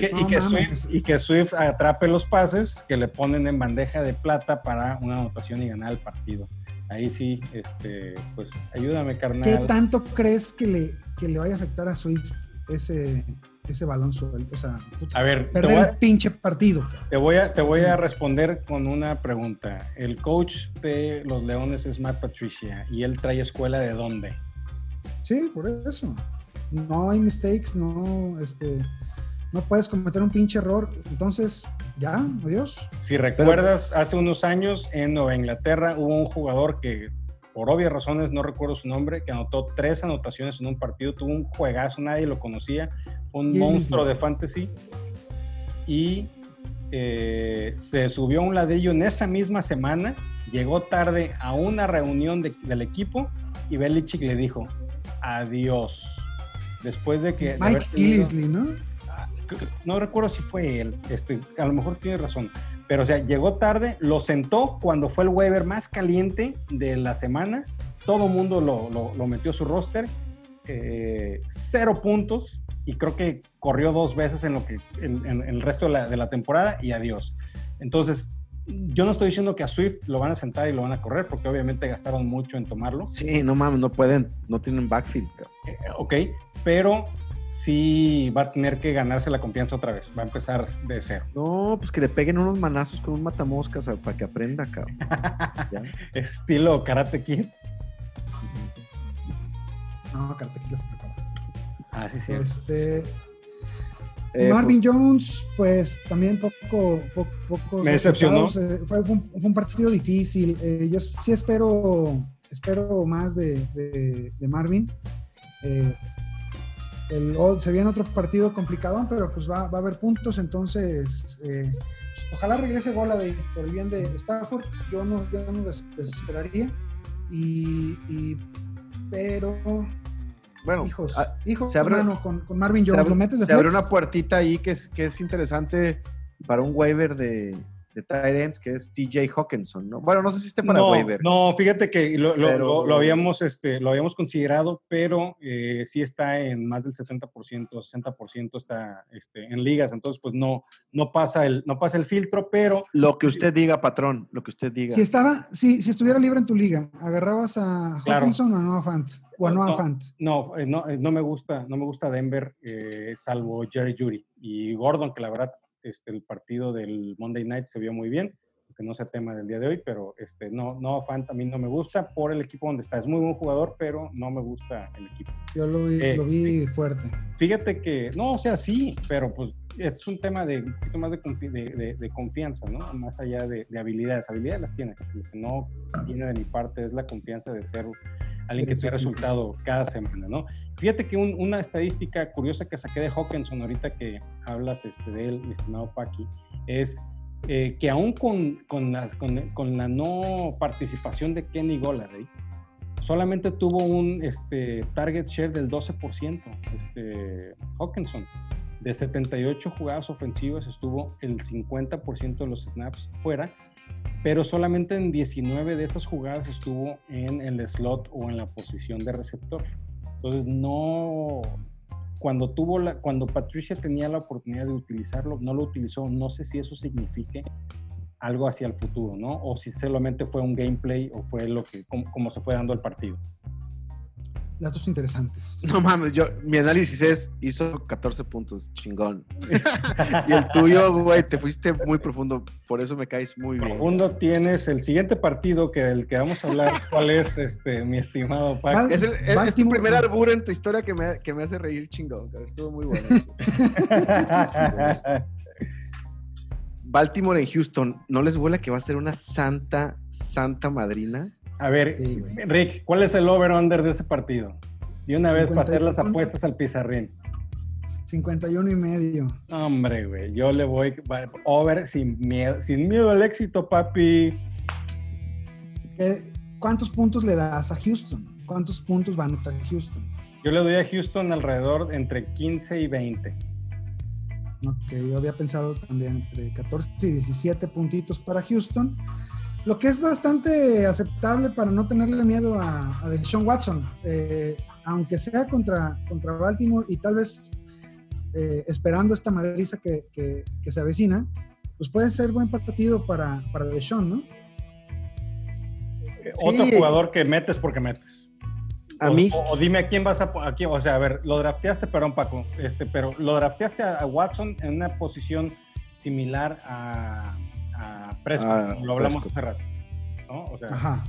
que, Swift, atrape los pases que le ponen en bandeja de plata para una anotación y ganar el partido. Ahí sí, este, pues ayúdame, carnal. ¿Qué tanto crees que le, que le vaya a afectar a Swift ese, ese balón suelto? O sea, a ver, perder el pinche partido. Te voy, a, te voy a responder con una pregunta. El coach de los Leones es Matt Patricia y él trae escuela de dónde? Sí, por eso no hay mistakes, no, este, no puedes cometer un pinche error. Entonces, ya, adiós. Si recuerdas, hace unos años en Nueva Inglaterra hubo un jugador que, por obvias razones, no recuerdo su nombre, que anotó tres anotaciones en un partido, tuvo un juegazo, nadie lo conocía, fue un monstruo de fantasy. Y eh, se subió a un ladrillo en esa misma semana, llegó tarde a una reunión del equipo y Belichick le dijo, adiós después de que... Mike Gillisley, ¿no? Ah, no recuerdo si fue él, este, a lo mejor tiene razón, pero o sea, llegó tarde, lo sentó cuando fue el waiver más caliente de la semana, todo mundo lo, lo, metió a su roster, eh, cero puntos y creo que corrió dos veces en, lo que, en, el resto de la, de la temporada y adiós. Entonces, yo no estoy diciendo que a Swift lo van a sentar y lo van a correr, porque obviamente gastaron mucho en tomarlo. Sí, no mames, no pueden, no tienen backfield. Eh, ok, pero sí va a tener que ganarse la confianza otra vez. Va a empezar de cero. No, pues que le peguen unos manazos con un matamoscas para que aprenda, cabrón. Estilo Karate Kid. No, Karate Kid es Ah, sí, sí. Este, eh, Marvin pues, Jones, pues también poco, poco, me decepcionó. Eh, fue, un, partido difícil. Eh, yo sí espero, espero más de, Marvin. Se viene otro partido complicado, pero pues va, a haber puntos, entonces pues, ojalá regrese Gola de, por el bien de Stafford. Yo no, yo no desesperaría. y, pero bueno, hijos, ah, hijos, se abre, con, Marvin Jones, lo metes de Se abre una puertita ahí que es, que es interesante para un waiver de, de Tyrants, que es TJ Hawkinson, ¿no? Bueno, no sé si esté para no, waiver. No, fíjate que lo, lo, habíamos, este, lo habíamos considerado, pero eh, sí está en más del 70%, 60% está este, en ligas, entonces pues no, no, pasa el, no pasa el filtro, pero... Lo que usted diga, patrón, lo que usted diga. Si estaba, si, si estuviera libre en tu liga, ¿agarrabas a Hawkinson o a Noah Fant? O a Noah Fant? No, eh, no, no, me gusta, no me gusta Denver, eh, salvo Jerry Judy y Gordon, que la verdad este, el partido del Monday Night se vio muy bien, que no sea tema del día de hoy, pero este, no, no, Fan también no me gusta por el equipo donde está. Es muy buen jugador, pero no me gusta el equipo. Yo lo vi, eh, lo vi fuerte. Fíjate que, no, o sea, sí, pero pues es un tema de un poquito más de, de, confianza, ¿no? Más allá de, habilidades. Habilidades las tiene. Lo que no tiene de mi parte es la confianza de ser alguien que tiene resultado cada semana, ¿no? Fíjate que una estadística curiosa que saqué de Hawkinson ahorita que hablas este, de él, mi estimado Paqui, es eh, que aún con, con, la, con, la no participación de Kenny Goladay, solamente tuvo un este, target share del 12%. Este, Hawkinson, de 78 jugadas ofensivas, estuvo el 50% de los snaps fuera, pero solamente en 19 de esas jugadas estuvo en el slot o en la posición de receptor. Entonces, no. Cuando, tuvo la, cuando Patricia tenía la oportunidad de utilizarlo, no lo utilizó. No sé si eso signifique algo hacia el futuro, ¿no? O si solamente fue un gameplay o fue lo que, como, se fue dando el partido. Datos interesantes. No mames, yo, mi análisis es, hizo 14 puntos, chingón. y el tuyo, güey, te fuiste muy profundo, por eso me caes muy bien. Profundo tienes el siguiente partido que del que vamos a hablar, ¿cuál es, este, mi estimado Pac? Es el, es, tu primer albur en tu historia que me, que me hace reír chingón, estuvo muy bueno. Baltimore en Houston, ¿no les vuela que va a ser una santa, santa madrina? A ver, Rick, ¿cuál es el over-under de ese partido? Y una vez para hacer las apuestas al pizarrín. 51 y medio. Hombre, güey, yo le voy over sin miedo, sin miedo al éxito, papi. ¿Cuántos puntos le das a Houston? ¿Cuántos puntos va a anotar Houston? Yo le doy a Houston alrededor entre 15 y 20. Ok, yo había pensado también entre 14 y 17 puntitos para Houston, lo que es bastante aceptable para no tenerle miedo a, a Deshaun Watson, eh, aunque sea contra, contra Baltimore y tal vez eh, esperando esta madriza que, que, se avecina, pues puede ser buen partido para, para Deshaun, ¿no? Otro jugador que metes porque metes. A o, mí. O, dime a quién vas a aquí, o sea, a ver, lo drafteaste, perdón, Paco, este, pero lo drafteaste a, Watson en una posición similar a, a Prescott, ah, lo hablamos hace rato. ¿no? O sea,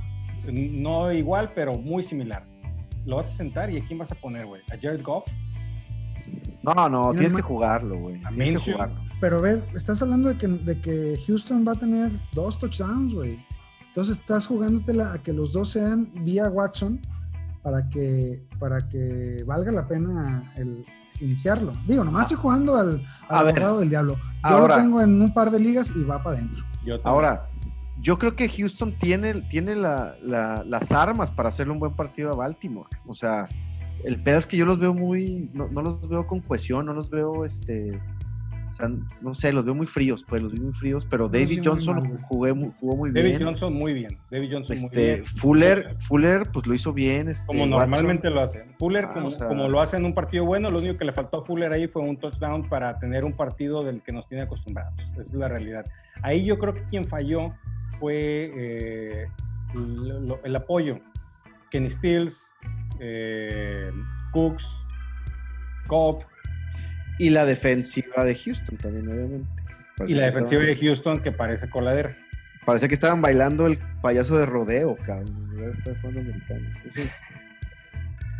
no igual, pero muy similar. Lo vas a sentar y a quién vas a poner, güey? ¿A Jared Goff? No, no, tienes que jugarlo, güey. Tienes que jugarlo. Pero a ver, estás hablando de que, de que Houston va a tener dos touchdowns, güey. Entonces estás jugándotela a que los dos sean vía Watson para que, para que valga la pena el iniciarlo. Digo, nomás estoy jugando al, al del diablo. Yo lo tengo en un par de ligas y va para adentro. Ahora, yo creo que Houston tiene, tiene las armas para hacerle un buen partido a Baltimore. O sea, el pedo es que yo los veo muy, no, no los veo con cohesión, no los veo este no sé, los veo muy fríos, pues los veo muy fríos, pero David Johnson jugó muy bien. David Johnson muy bien, David Johnson muy este, bien. Fuller, Fuller, pues lo hizo bien. Este, como normalmente lo hace. Fuller, ah, como, lo hace en un partido bueno, lo único que le faltó a Fuller ahí fue un touchdown para tener un partido del que nos tiene acostumbrados. Esa es la realidad. Ahí yo creo que quien falló fue eh, el, apoyo. Kenny Stills, eh, Cooks, Cobb, y la defensiva de Houston también, obviamente. y la defensiva de Houston que parece coladera. Parece que estaban bailando el payaso de rodeo, cabrón.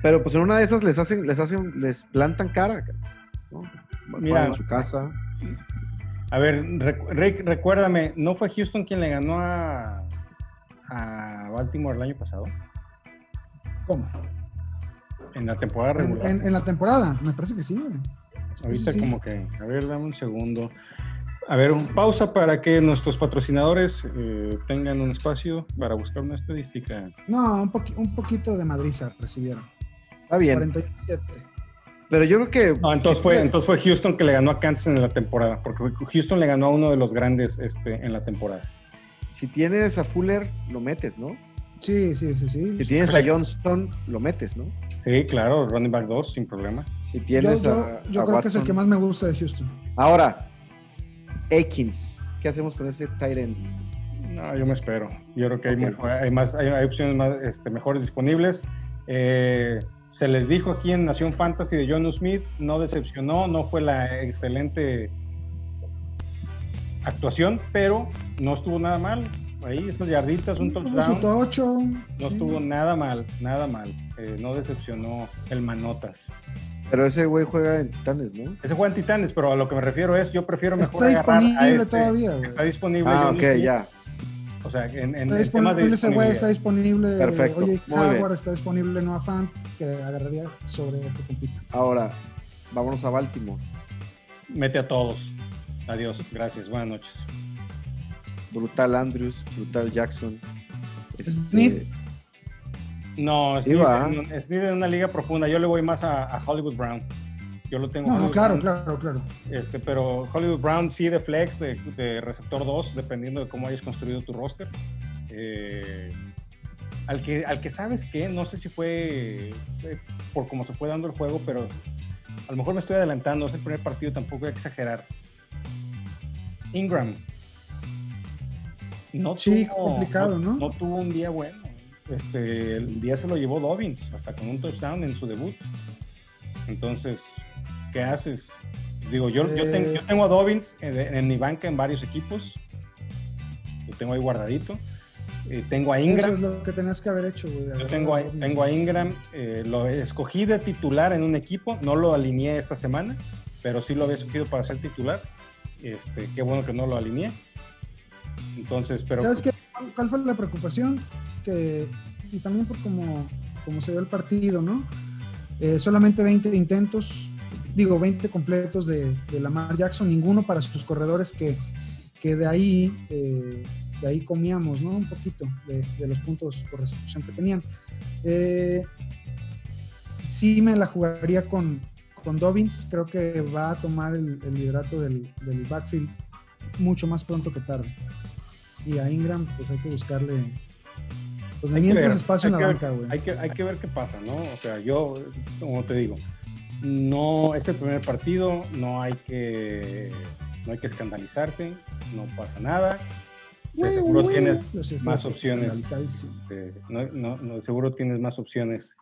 pero pues en una de esas les hacen, les hacen, les plantan cara, ¿no? Mira, en su casa. A ver, Rick, recuérdame, ¿no fue Houston quien le ganó a, a Baltimore el año pasado? ¿Cómo? En la temporada regular. En, la temporada, me parece que sí, güey. Ahorita como que, a ver, dame un segundo. A ver, un pausa para que nuestros patrocinadores eh, tengan un espacio para buscar una estadística. No, un, un poquito de madriza recibieron. Está bien. 47. Pero yo creo que... No, entonces fue, entonces fue Houston que le ganó a Kansas en la temporada, porque Houston le ganó a uno de los grandes este, en la temporada. Si tienes a Fuller, lo metes, ¿no? Sí, sí, sí, sí. Si tienes a Johnston, lo metes, ¿no? Sí, claro, running back 2, sin problema. Si tienes yo, yo, creo que es el que más me gusta de Houston. Ahora, Akins, ¿qué hacemos con ese tight end? No, yo me espero. Yo creo que hay, más, hay, opciones más, este, mejores disponibles. Eh, se les dijo aquí en Nación Fantasy de John Smith, no decepcionó, no fue la excelente actuación, pero no estuvo nada mal ahí, esas yarditas, un touchdown. No estuvo nada mal, nada mal. Eh, no decepcionó el Manotas. Pero ese güey juega en Titanes, ¿no? Ese juega en Titanes, pero a lo que me refiero es, yo prefiero mejor Está disponible este. todavía, Está disponible. Ah, ok, ya. O sea, en, en está disponible ese güey, está disponible. Perfecto. Oye, Howard está disponible no afán que agarraría sobre este compito. Ahora, vámonos a Baltimore. Mete a todos. Adiós, gracias, buenas noches brutal Andrews, brutal Jackson. Este, No, va. de- es ni de una liga profunda. Yo le voy más a, a Hollywood Brown. Yo lo tengo. No, no, claro, Brown, claro, claro. Este, pero Hollywood Brown sí de flex, de, de receptor 2, dependiendo de cómo hayas construido tu roster. Eh, al, que, al que sabes que, no sé si fue eh, por cómo se fue dando el juego, pero a lo mejor me estoy adelantando. Es el primer partido, tampoco hay que exagerar. Ingram. No Sí, tuvo- complicado, ¿no? No tuvo un día bueno. Este, el día se lo llevó Dobbins, hasta con un touchdown en su debut. Entonces, ¿qué haces? Digo, yo, yo, Eh. tengo, yo tengo a Dobbins en, en mi banca en varios equipos. Lo tengo ahí guardadito. Eh, tengo a Eso Ingram. es lo que tenías que haber hecho, güey. Yo tengo a, tengo a Ingram. eh, lo escogí de titular en un equipo. No lo alineé esta semana, pero sí lo había escogido para ser titular. Este, qué bueno que no lo alineé. Entonces, pero ¿Sabes qué? ¿Cuál, fue la preocupación? Que, y también por cómo, cómo se dio el partido, ¿no? Eh, solamente 20 intentos, digo, 20 completos de, de Lamar Jackson, ninguno para sus corredores que, que de ahí eh, de ahí comíamos, ¿no? Un poquito de, los puntos por recepción que tenían. Eh, sí me la jugaría con, con Dobbins, creo que va a tomar el, el liderato del backfield mucho más pronto que tarde. Y a Ingram, pues hay que buscarle, pues Hay que mientras ver, espacio en la que banca, güey. Hay que, hay que ver qué pasa, ¿no? O sea, yo, como te digo, no, este primer partido no hay que, no hay que escandalizarse, no pasa nada. De seguro tienes estoy más opciones. no, no, no, seguro tienes más opciones.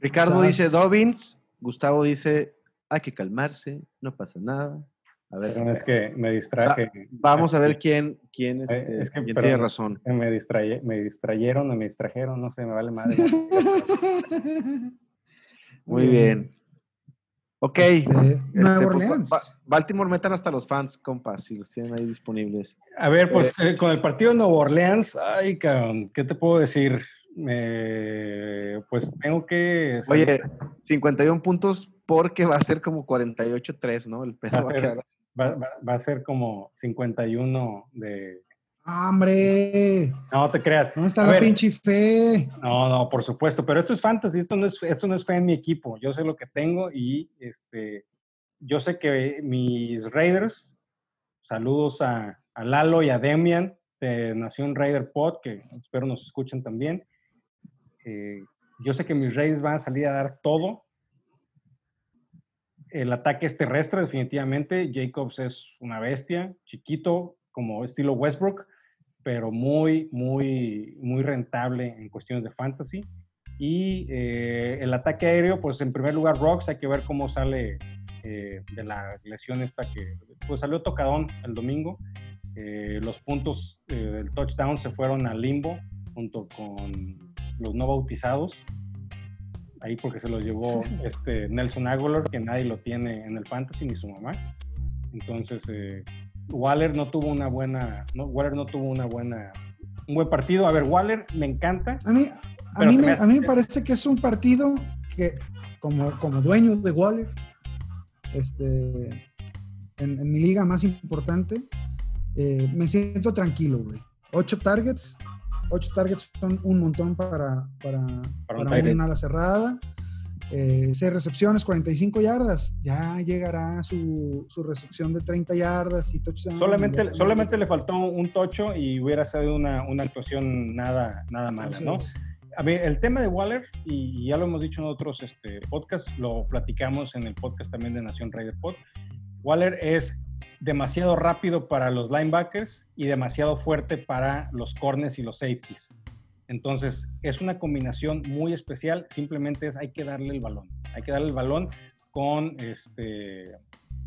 Ricardo dice Dobbins, Gustavo dice hay que calmarse, no pasa nada. A ver, Perdón, es que me distraje. vamos a ver quién, quién, este, Eh, es que, quién perdón. tiene razón. Me, distraye, me distrayeron o me distrajeron, no sé, me vale madre. Muy bien. Ok. De este, Nueva pues, Orleans. Ba- Ba- Baltimore metan hasta los fans, compas, si los tienen ahí disponibles. A ver, pues eh, con el partido de Nueva Orleans, ay, cabrón, ¿qué te puedo decir? Eh, pues tengo que... Oye, 51 puntos porque va a ser como 48-3, ¿no? El pedo Va a va a quedar- va, va- va a ser como 51 de... ¡Hombre! No te creas. ¿Dónde está A la ver, pinche fe? No, no, por supuesto, pero esto es fantasy, esto no es, esto no es fe en mi equipo. Yo sé lo que tengo y este, yo sé que mis Raiders, saludos a, a Lalo y a Demian de Nación Raider Pod, que espero nos escuchen también. Eh, yo sé que mis Raiders van a salir a dar todo. El ataque es terrestre, definitivamente. Jacobs es una bestia, chiquito, como estilo Westbrook pero muy, muy, muy rentable en cuestiones de fantasy. Y eh, el ataque aéreo, pues en primer lugar, Rocks, hay que ver cómo sale eh, de la lesión esta que, pues salió tocadón el domingo. Eh, los puntos del touchdown se fueron al limbo junto con los no bautizados. Ahí porque se los llevó este Nelson Aguilar, que nadie lo tiene en el fantasy, ni su mamá. Entonces, eh, Waller no tuvo una buena, no, Waller no tuvo una buena, un buen partido. A ver, Waller me encanta. A mí, a mí, me hace- a mí me parece que es un partido que, como, como dueño de Waller, este, en, en mi liga más importante, eh, me siento tranquilo, güey. Ocho targets, ocho targets son un montón para, para, Para un para una ala cerrada. Eh, seis recepciones, 45 yardas. Ya llegará su, su recepción de 30 yardas y touchdown. Solamente, solamente le faltó un tocho y hubiera sido una, una actuación nada, nada mala, ¿no? A ver, el tema de Waller, y ya lo hemos dicho en otros este, podcasts, lo platicamos en el podcast también de Nación Raider Pod. Waller es demasiado rápido para los linebackers y demasiado fuerte para los corners y los safeties. Entonces, es una combinación muy especial. Simplemente es, hay que darle el balón. Hay que darle el balón con este.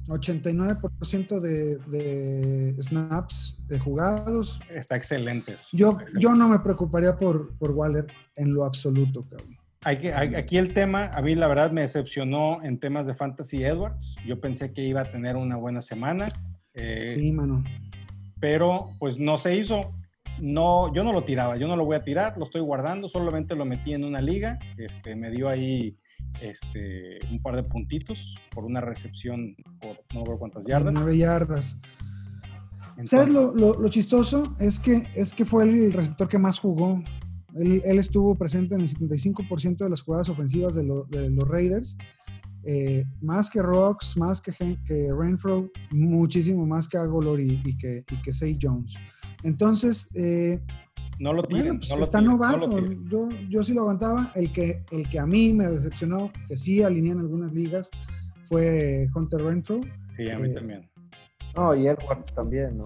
89% de, de snaps de jugados. Está excelente. Yo, yo no me preocuparía por, por Waller en lo absoluto, cabrón. Aquí el tema, a mí la verdad me decepcionó en temas de Fantasy Edwards. Yo pensé que iba a tener una buena semana, eh, Sí, mano. pero pues no se hizo. No, yo no lo tiraba, yo no lo voy a tirar, lo estoy guardando, solamente lo metí en una liga. Este, me dio ahí este, un par de puntitos por una recepción por no recuerdo cuántas yardas. Nueve yardas. Entonces, ¿Sabes lo, lo- lo chistoso? Es que, es que fue el receptor que más jugó Él, estuvo presente en el 75% de las jugadas ofensivas de, los Raiders. Eh, más que Rocks, más que, que Renfro, muchísimo más que Agolor y, que, y que Say Jones. Entonces, eh, no lo tienen. Pues está novato. yo, yo sí lo aguantaba. El que, el que a mí me decepcionó, que sí alineé en algunas ligas, fue Hunter Renfro. Sí, a mí eh, también. No, y Edwards también, ¿no?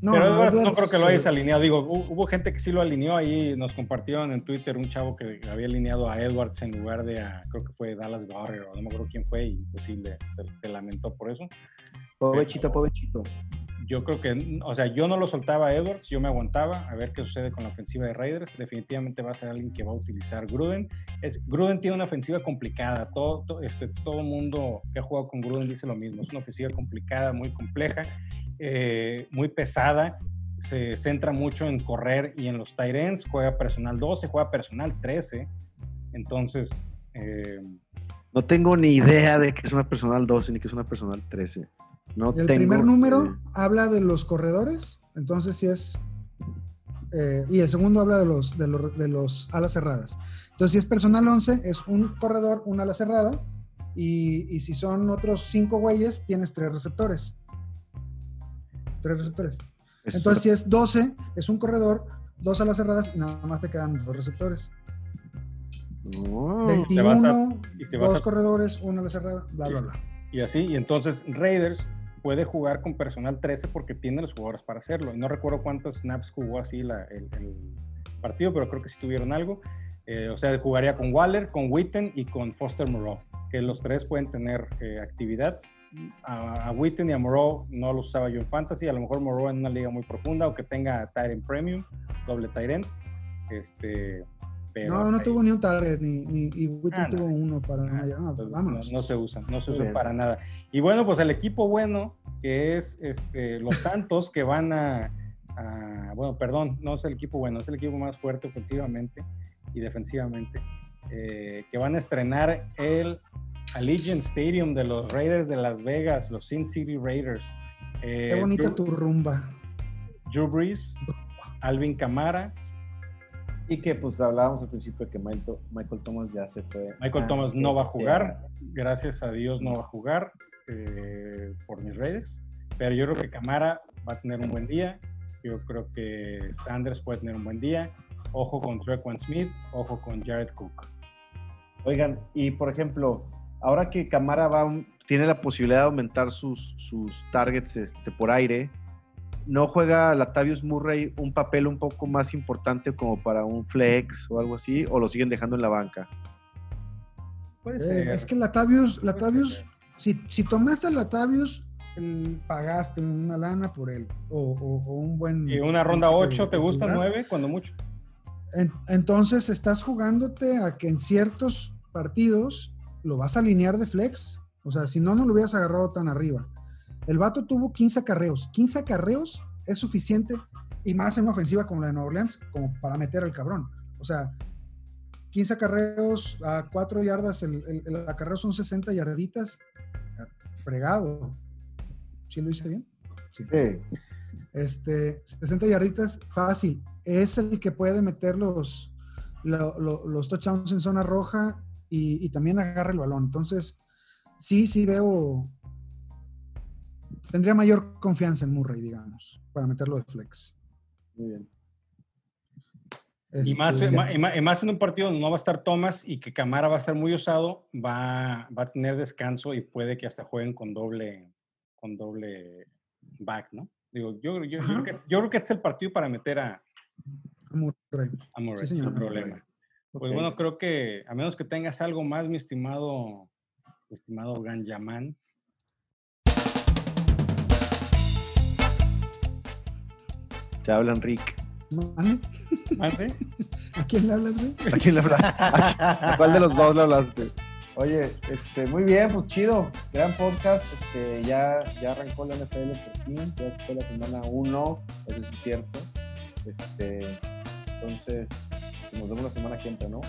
No, Pero no creo que lo hayas alineado. Digo, hubo gente que sí lo alineó ahí. Nos compartieron en Twitter un chavo que había alineado a Edwards en lugar de a, creo que fue Dallas o no me acuerdo quién fue, y pues sí, se, lamentó por eso. Pobrecito, pobrecito yo creo que, o sea, yo no lo soltaba a Edwards, yo me aguantaba a ver qué sucede con la ofensiva de Raiders. Definitivamente va a ser alguien que va a utilizar Gruden. Es, Gruden tiene una ofensiva complicada. Todo, todo este, todo mundo que ha jugado con Gruden dice lo mismo. Es una ofensiva complicada, muy compleja, eh, muy pesada. Se centra mucho en correr y en los tight ends. Juega personal 12, juega personal 13. Entonces. Eh, no tengo ni idea de que es una personal 12 ni que es una personal 13 el primer número habla de los corredores, entonces si es... Eh, y el segundo habla de los, de los, de, los, alas cerradas. Entonces si es personal 11, es un corredor, una ala cerrada, y, si son otros cinco güeyes, tienes tres receptores. Tres receptores. Entonces si es 12, es un corredor, dos alas cerradas y nada más te quedan dos receptores. 21, dos corredores, una ala cerrada, bla, bla, bla. Y así, y entonces Raiders puede jugar con personal 13 porque tiene los jugadores para hacerlo. No recuerdo cuántos snaps jugó así el, partido, pero creo que sí tuvieron algo. Eh, o sea, jugaría con Waller, con Witten y con Foster Moreau, que los tres pueden tener eh, actividad. A, Witten y a Moreau no los usaba yo en Fantasy, a lo mejor Moreau en una liga muy profunda o que tenga Tyrant Premium, doble Tyrant. Este, no, no tuvo ni un target, ni, ni y Witten ah, tuvo uno para ah, no, pues No, se usan, no se usan para nada. Y bueno, pues el equipo bueno, que es este, los Santos, que van a, bueno, perdón, no es el equipo bueno, es el equipo más fuerte ofensivamente y defensivamente, eh, que van a estrenar el Allegiant Stadium de los Raiders de Las Vegas, los Sin City Raiders. Qué bonita eh, tu rumba. Drew Brees, Alvin Camara, y que pues hablábamos al principio de que Michael, Thomas ya se fue. Michael Thomas no va a jugar, gracias a Dios no va a jugar eh, por mis Raiders, pero yo creo que Camara va a tener un buen día, yo creo que Sanders puede tener un buen día, ojo con Trequan Smith, ojo con Jared Cook. Oigan, y por ejemplo, ahora que Camara va, tiene la posibilidad de aumentar sus, sus targets este, por aire, no juega Latavius Murray un papel un poco más importante como para un flex o algo así, o lo siguen dejando en la banca? Puede eh, ser. es que Latavius, Latavius, si, si tomaste Latavius, pagaste una lana por él, o, un buen... ¿Y una ronda 8 te gusta 9 cuando mucho? entonces estás jugándote a que en ciertos partidos lo vas a alinear de flex. O sea, si no, no lo hubieras agarrado tan arriba. El vato tuvo 15 acarreos. 15 acarreos es suficiente, y más en una ofensiva como la de Nueva Orleans, como para meter al cabrón. O sea, 15 acarreos a 4 yardas, el, acarreo son 60 yarditas, fregado. ¿Sí lo hice bien? Sí. Este, 60 yarditas, fácil. Es el que puede meter los, los, touchdowns en zona roja y, y también agarra el balón. Entonces, sí, sí veo tendría mayor confianza en Murray, digamos, para meterlo de flex. Muy bien. y, más, este, más, en un partido donde no va a estar Thomas y que Camara va a estar muy usado, va, va a tener descanso y puede que hasta jueguen con doble, con doble back, ¿no? Digo, yo, yo, creo que, yo, creo que, es el partido para meter a, a Murray. A Murray, sin problema. Pues bueno, creo que a menos que tengas algo más, mi estimado, mi estimado Ganjaman, Te hablan Rick. ¿Mande? ¿A quién le hablas, güey? ¿A quién le hablas? ¿A cuál de los dos le hablaste? Oye, este, muy bien, pues chido. Gran podcast. Este, ya, ya arrancó la NFL por fin. Ya fue la semana 1, eso es cierto. Este, entonces, nos vemos la semana que entra, ¿no?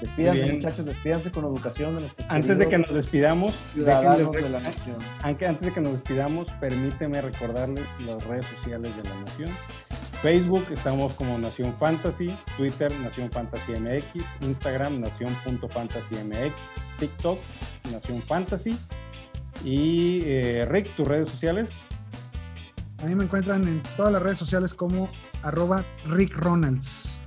Despídanse, muchachos, despídanse con educación. De antes de que nos despidamos, ciudadanos de la nación. Antes de que nos despidamos, permíteme recordarles las redes sociales de la nación. Facebook estamos como Nación Fantasy, Twitter Nación Fantasy MX, Instagram Nación.fantasymx, TikTok Nación Fantasy. Y eh, Rick, tus redes sociales. A mí me encuentran en todas las redes sociales como arroba Rick Ronalds.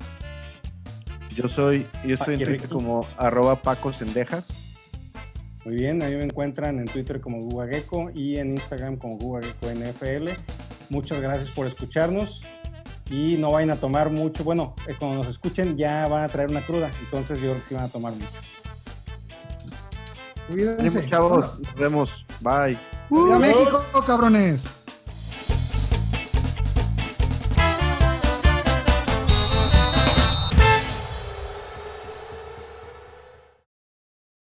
Yo soy, yo estoy en Twitter como arroba Paco Sendejas. Muy bien, a mí me encuentran en Twitter como Gugagecko y en Instagram como Gugagecko NFL. Muchas gracias por escucharnos y no vayan a tomar mucho. Bueno, eh, cuando nos escuchen ya van a traer una cruda, entonces yo creo que sí van a tomar mucho. Cuídense. Ánimo, chavos. Nos vemos. Bye. ¡Viva México, cabrones!